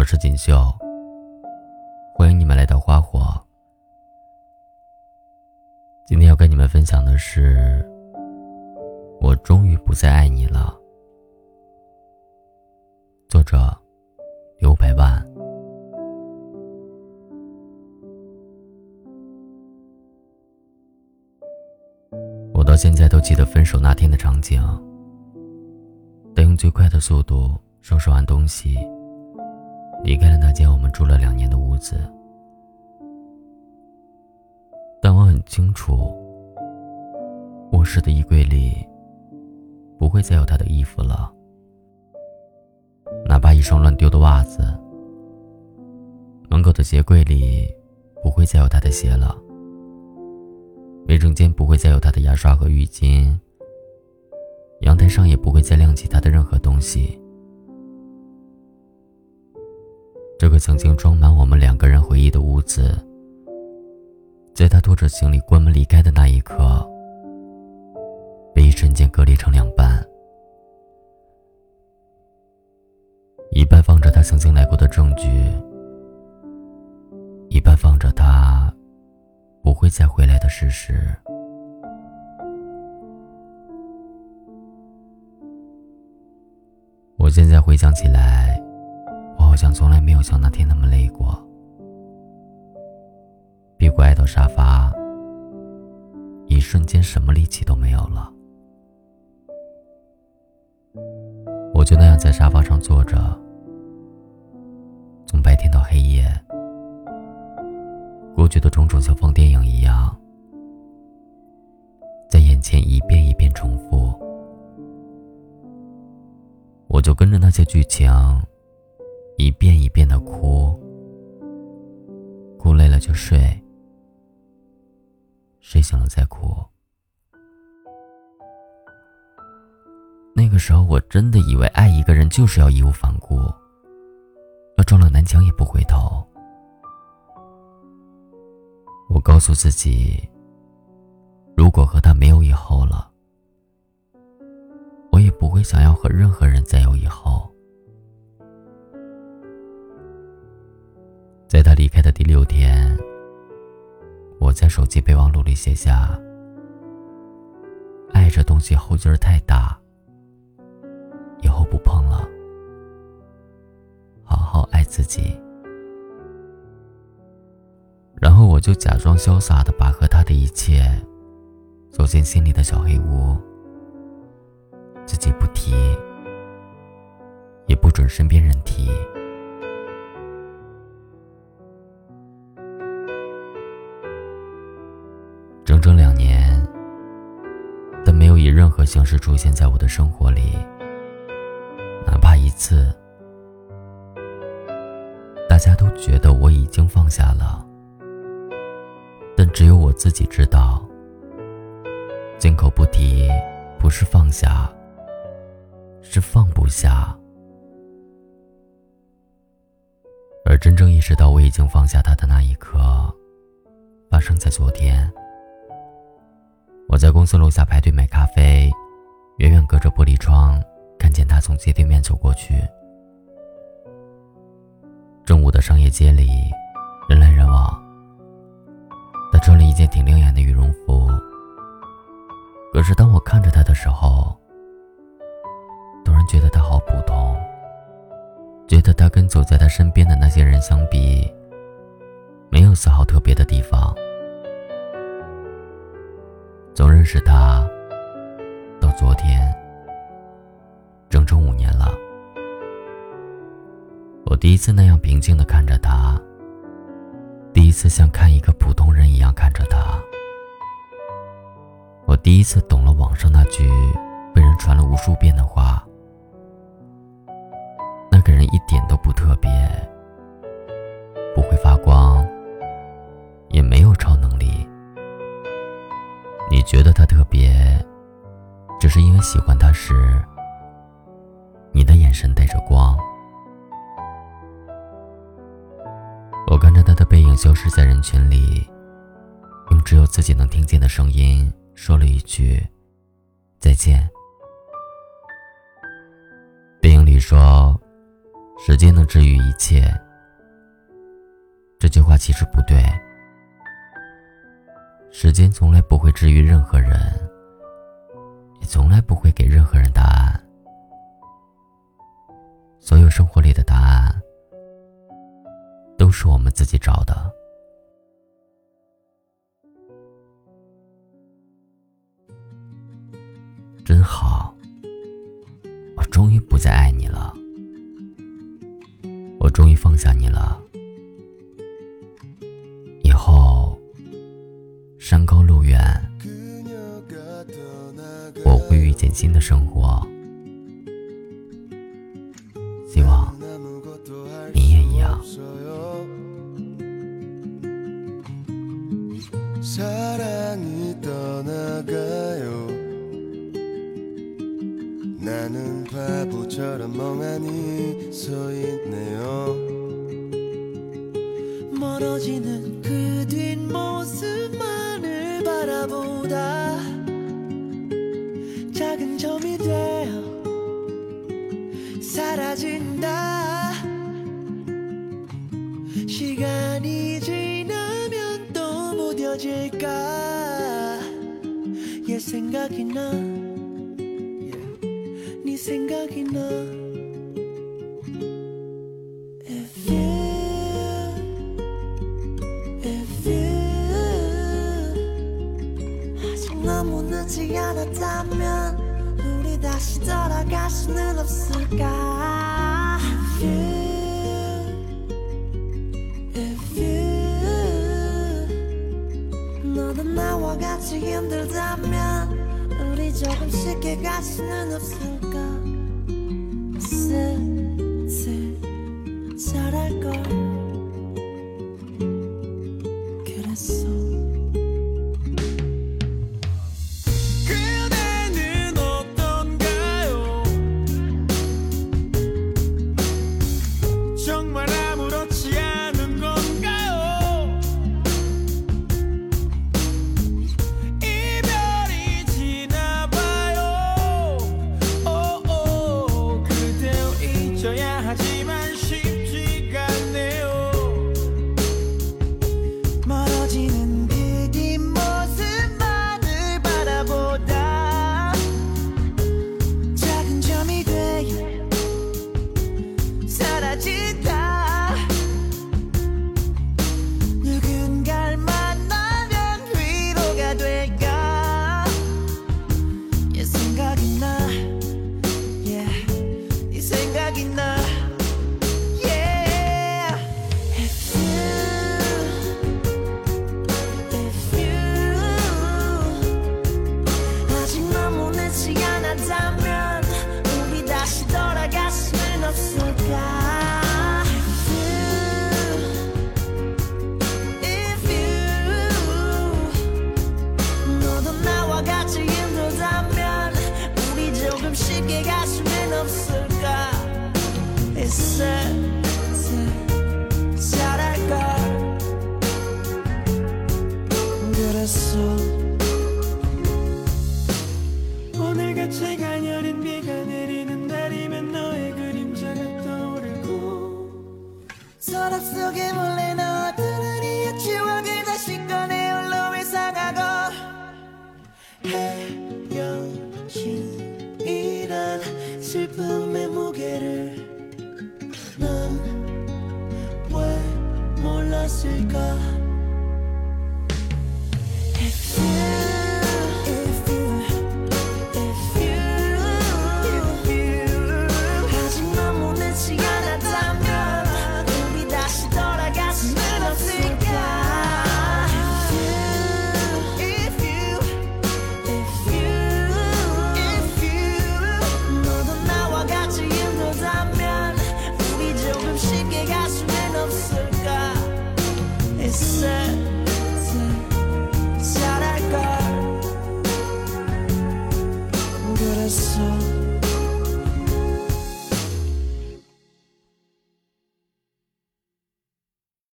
我是锦绣，欢迎你们来到花火。今天要跟你们分享的是，我终于不再爱你了。作者刘百万。我到现在都记得分手那天的场景，得用最快的速度收拾完东西。离开了那间我们住了两年的屋子，但我很清楚，卧室的衣柜里不会再有他的衣服了，哪怕一双乱丢的袜子；门口的鞋柜里不会再有他的鞋了，卫生间不会再有他的牙刷和浴巾，阳台上也不会再亮起他的任何东西。个曾经装满我们两个人回忆的屋子，在他拖着行李关门离开的那一刻，被一瞬间割裂成两半。一半放着他曾经来过的证据，一半放着他不会再回来的事实。我现在回想起来。像从来没有像那天那么累过，屁股挨到沙发，一瞬间什么力气都没有了。我就那样在沙发上坐着，从白天到黑夜，过去的种种像放电影一样，在眼前一遍一遍重复，我就跟着那些剧情。一遍一遍的哭，哭累了就睡，睡醒了再哭。那个时候我真的以为爱一个人就是要义无反顾，要撞了南墙也不回头。我告诉自己，如果和他没有以后了，我也不会想要和任何人再有以后。在他离开的第六天，我在手机备忘录里写下：“爱这东西后劲儿太大，以后不碰了，好好爱自己。”然后我就假装潇洒的把和他的一切走进心里的小黑屋，自己不提，也不准身边人提。何形式出现在我的生活里，哪怕一次。大家都觉得我已经放下了，但只有我自己知道，金口不提不是放下，是放不下。而真正意识到我已经放下他的那一刻，发生在昨天。我在公司楼下排队买咖啡，远远隔着玻璃窗看见他从街对面走过去。正午的商业街里，人来人往。他穿了一件挺亮眼的羽绒服，可是当我看着他的时候，突然觉得他好普通，觉得他跟走在他身边的那些人相比，没有丝毫特别的地方。从认识他到昨天，整整五年了。我第一次那样平静的看着他，第一次像看一个普通人一样看着他。我第一次懂了网上那句被人传了无数遍的话：那个人一点都不特别，不会发光，你觉得他特别，只是因为喜欢他时，你的眼神带着光。我看着他的背影消失在人群里，用只有自己能听见的声音说了一句：“再见。”电影里说，时间能治愈一切，这句话其实不对。时间从来不会治愈任何人，也从来不会给任何人答案。所有生活里的答案，都是我们自己找的。真好，我终于不再爱你了，我终于放下你了。山高路远，我会遇见新的生活。希望你也一样。 바라보다 작은 점이 되어 사라진다. 시간이 지나면 또 무뎌질까? 얘 생각이 나. 네 생각이 나 늦지 않았다면 우리 다시 돌아갈 수는 없을까? If you If you 너도 나와 같이 힘들다면 우리 조금 쉽게 갈 수는 없을까? 슬슬 잘할걸 in 그랬어. 오늘같이 가녀린 비가 내리는 날이면 너의 그림자가 떠오르고. 서랍 속에 몰래 넣었던 우리의 추억을 다시 꺼내 홀로 회상하고. 헤어짐이란 슬픔의 무게를 난왜 몰랐을까 cerca, es cerca.